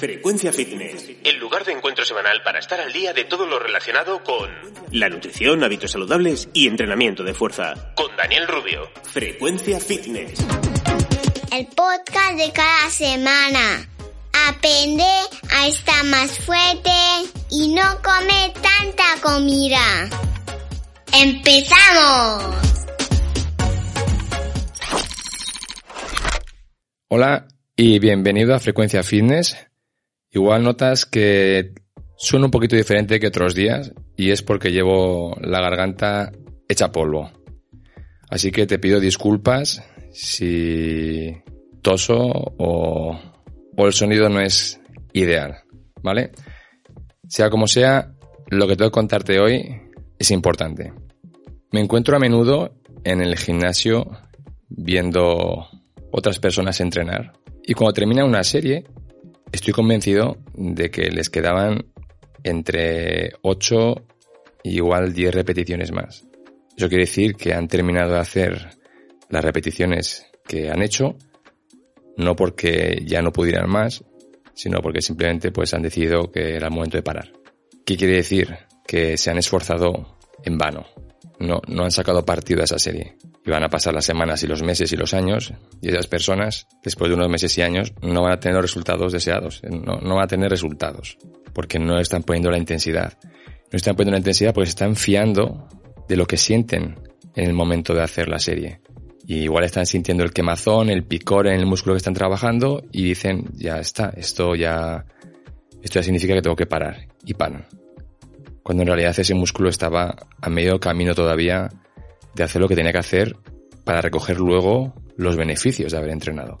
Frecuencia Fitness. El lugar de encuentro semanal para estar al día de todo lo relacionado con La nutrición, hábitos saludables y entrenamiento de fuerza. con Daniel Rubio. Frecuencia Fitness. El podcast de cada semana. Aprende a estar más fuerte y no come tanta comida. ¡Empezamos! Hola y bienvenido a Frecuencia Fitness. Igual notas que suena un poquito diferente que otros días y es porque llevo la garganta hecha polvo. Así que te pido disculpas si toso o, o el sonido no es ideal, ¿vale? Sea como sea, lo que tengo que contarte hoy es importante. Me encuentro a menudo en el gimnasio viendo otras personas entrenar y cuando termina una serie estoy convencido de que les quedaban entre 8 y igual 10 repeticiones más. Eso quiere decir que han terminado de hacer las repeticiones que han hecho, no porque ya no pudieran más, sino porque simplemente pues han decidido que era el momento de parar. ¿Qué quiere decir? Que se han esforzado en vano. No, no han sacado partido a esa serie. Y van a pasar las semanas y los meses y los años, y esas personas, después de unos meses y años, no van a tener los resultados deseados. No, no van a tener resultados. Porque no están poniendo la intensidad. No están poniendo la intensidad porque se están fiando de lo que sienten en el momento de hacer la serie. Y igual están sintiendo el quemazón, el picor en el músculo que están trabajando y dicen, ya está, esto ya, esto ya significa que tengo que parar. Y paran. Cuando en realidad ese músculo estaba a medio camino todavía de hacer lo que tenía que hacer para recoger luego los beneficios de haber entrenado.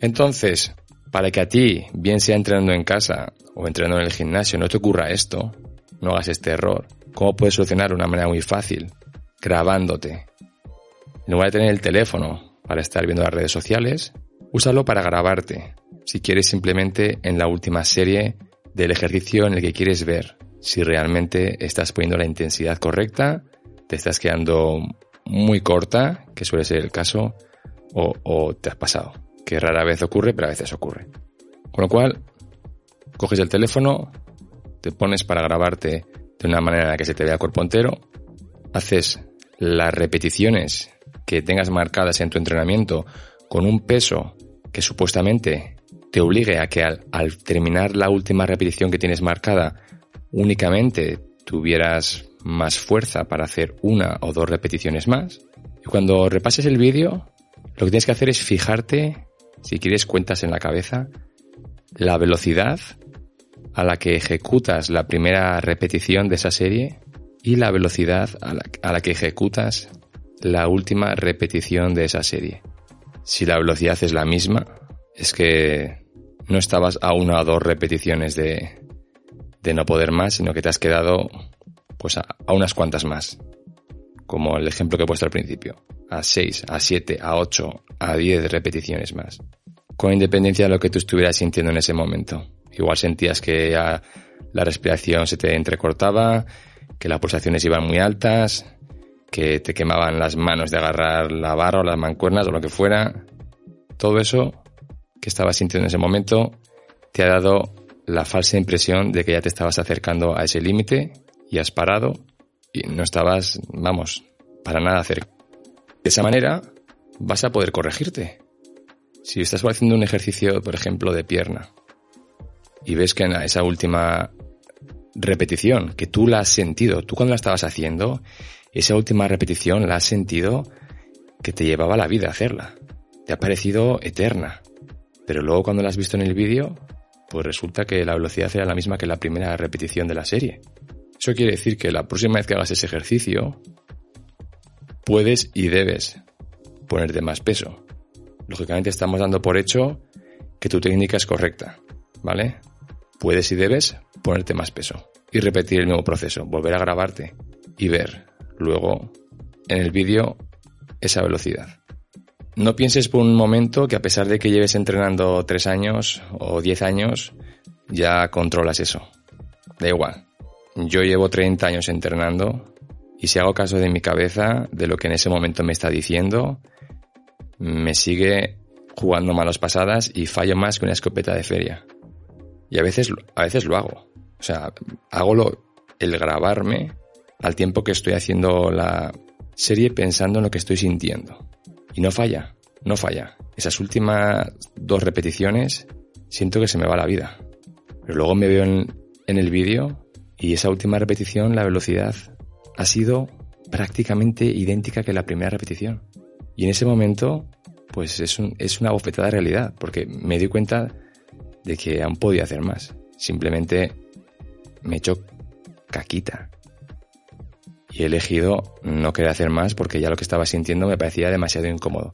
Entonces, para que a ti, bien sea entrenando en casa o entrenando en el gimnasio, no te ocurra esto, no hagas este error, ¿cómo puedes solucionar de una manera muy fácil? Grabándote. En lugar de tener el teléfono para estar viendo las redes sociales, úsalo para grabarte, si quieres simplemente en la última serie del ejercicio en el que quieres ver si realmente estás poniendo la intensidad correcta, te estás quedando muy corta, que suele ser el caso, o, te has pasado, que rara vez ocurre, pero a veces ocurre. Con lo cual, coges el teléfono, te pones para grabarte de una manera en la que se te vea el cuerpo entero, haces las repeticiones que tengas marcadas en tu entrenamiento con un peso que supuestamente te obligue a que al terminar la última repetición que tienes marcada únicamente tuvieras más fuerza para hacer una o dos repeticiones más. Y cuando repases el vídeo, lo que tienes que hacer es fijarte, si quieres cuentas en la cabeza, la velocidad a la que ejecutas la primera repetición de esa serie y la velocidad a la, a la que ejecutas la última repetición de esa serie. Si la velocidad es la misma, es que no estabas a una o dos repeticiones de, de no poder más, sino que te has quedado pues a, unas cuantas más. Como el ejemplo que he puesto al principio. A 6, a 7, a 8, a 10 repeticiones más. Con independencia de lo que tú estuvieras sintiendo en ese momento. Igual sentías que la respiración se te entrecortaba, que las pulsaciones iban muy altas, que te quemaban las manos de agarrar la barra o las mancuernas o lo que fuera. Todo eso que estabas sintiendo en ese momento te ha dado la falsa impresión de que ya te estabas acercando a ese límite y has parado y no estabas, vamos, para nada cerca. De esa manera vas a poder corregirte. Si estás haciendo un ejercicio, por ejemplo, de pierna y ves que en esa última repetición, que tú la has sentido, tú cuando la estabas haciendo, esa última repetición la has sentido que te llevaba la vida hacerla. Te ha parecido eterna. Pero luego cuando la has visto en el vídeo, pues resulta que la velocidad era la misma que la primera repetición de la serie. Eso quiere decir que la próxima vez que hagas ese ejercicio, puedes y debes ponerte más peso. Lógicamente estamos dando por hecho que tu técnica es correcta, ¿vale? Puedes y debes ponerte más peso y repetir el mismo proceso, volver a grabarte y ver luego en el vídeo esa velocidad. No pienses por un momento que a pesar de que lleves entrenando tres años o diez años, ya controlas eso. Da igual. Yo llevo 30 años entrenando y si hago caso de mi cabeza, de lo que en ese momento me está diciendo, me sigue jugando malas pasadas y fallo más que una escopeta de feria. Y a veces, a veces lo hago. O sea, hago lo, el grabarme al tiempo que estoy haciendo la serie pensando en lo que estoy sintiendo. Y no falla, no falla. Esas últimas dos repeticiones siento que se me va la vida. Pero luego me veo en, el vídeo y esa última repetición, la velocidad, ha sido prácticamente idéntica que la primera repetición. Y en ese momento, pues es, un, una bofetada de realidad, porque me di cuenta de que aún podía hacer más. Simplemente me hecho caquita. Y he elegido no querer hacer más porque ya lo que estaba sintiendo me parecía demasiado incómodo.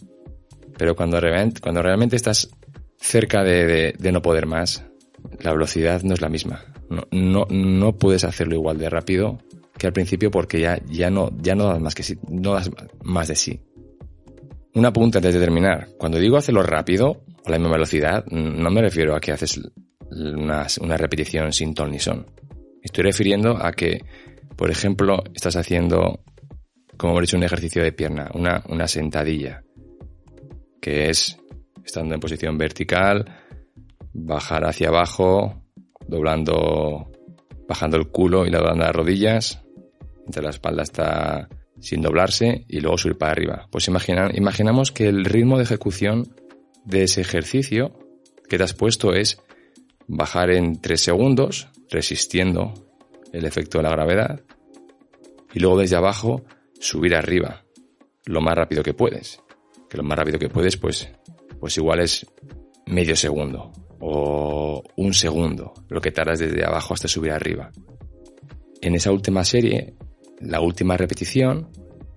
Pero cuando, realmente, cuando realmente estás cerca de, de, no poder más, la velocidad no es la misma. No, no, no puedes hacerlo igual de rápido que al principio porque ya, ya, no, ya no das más que sí, no das más de sí. Una punta antes de terminar. Cuando digo hacerlo rápido o la misma velocidad, no me refiero a que haces una, una repetición sin ton ni son. Estoy refiriendo a que, por ejemplo, estás haciendo, como hemos dicho, un ejercicio de pierna, una, una sentadilla, que es estando en posición vertical, bajar hacia abajo, doblando, bajando el culo y doblando las rodillas, mientras la espalda está sin doblarse y luego subir para arriba. Pues imagina, imaginamos que el ritmo de ejecución de ese ejercicio que te has puesto es bajar en 3 segundos, resistiendo el efecto de la gravedad, y luego desde abajo subir arriba, lo más rápido que puedes. Que lo más rápido que puedes, pues, pues igual es medio segundo o un segundo, lo que tardas desde abajo hasta subir arriba. En esa última serie la última repetición,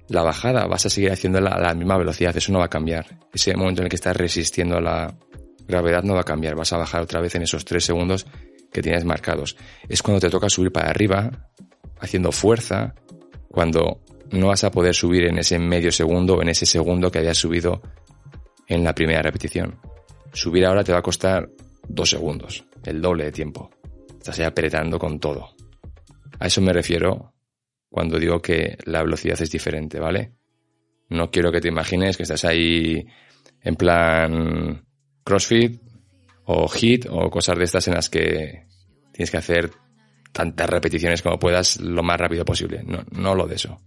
la bajada vas a seguir haciéndola a la misma velocidad, eso no va a cambiar. Ese momento en el que estás resistiendo a la gravedad no va a cambiar, vas a bajar otra vez en esos tres segundos que tienes marcados. Es cuando te toca subir para arriba, haciendo fuerza, cuando no vas a poder subir en ese medio segundo o en ese segundo que habías subido en la primera repetición. Subir ahora te va a costar dos segundos, el doble de tiempo. Estás ahí apretando con todo. A eso me refiero cuando digo que la velocidad es diferente, ¿vale? No quiero que te imagines que estás ahí en plan CrossFit o HIT o cosas de estas en las que tienes que hacer tantas repeticiones como puedas lo más rápido posible. No, no lo de eso.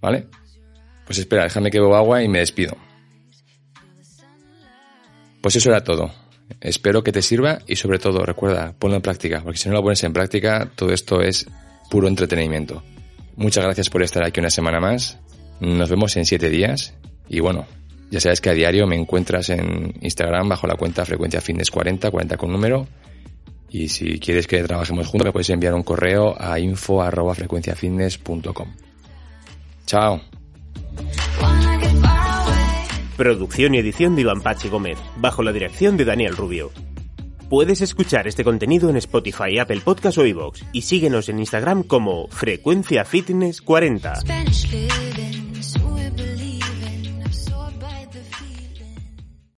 ¿Vale? Pues espera, déjame que bebo agua y me despido. Pues eso era todo. Espero que te sirva y sobre todo recuerda, ponlo en práctica, porque si no lo pones en práctica, todo esto es puro entretenimiento. Muchas gracias por estar aquí una semana más. Nos vemos en siete días. Y bueno, ya sabes que a diario me encuentras en Instagram bajo la cuenta Frecuencia Fitness 40, 40 con número. Y si quieres que trabajemos juntos, me puedes enviar un correo a info arroba frecuenciafitness.com. Chao. Producción y edición de Iván Pachi Gómez, bajo la dirección de Daniel Rubio. Puedes escuchar este contenido en Spotify, Apple Podcast o iVoox y síguenos en Instagram como Frecuencia Fitness 40.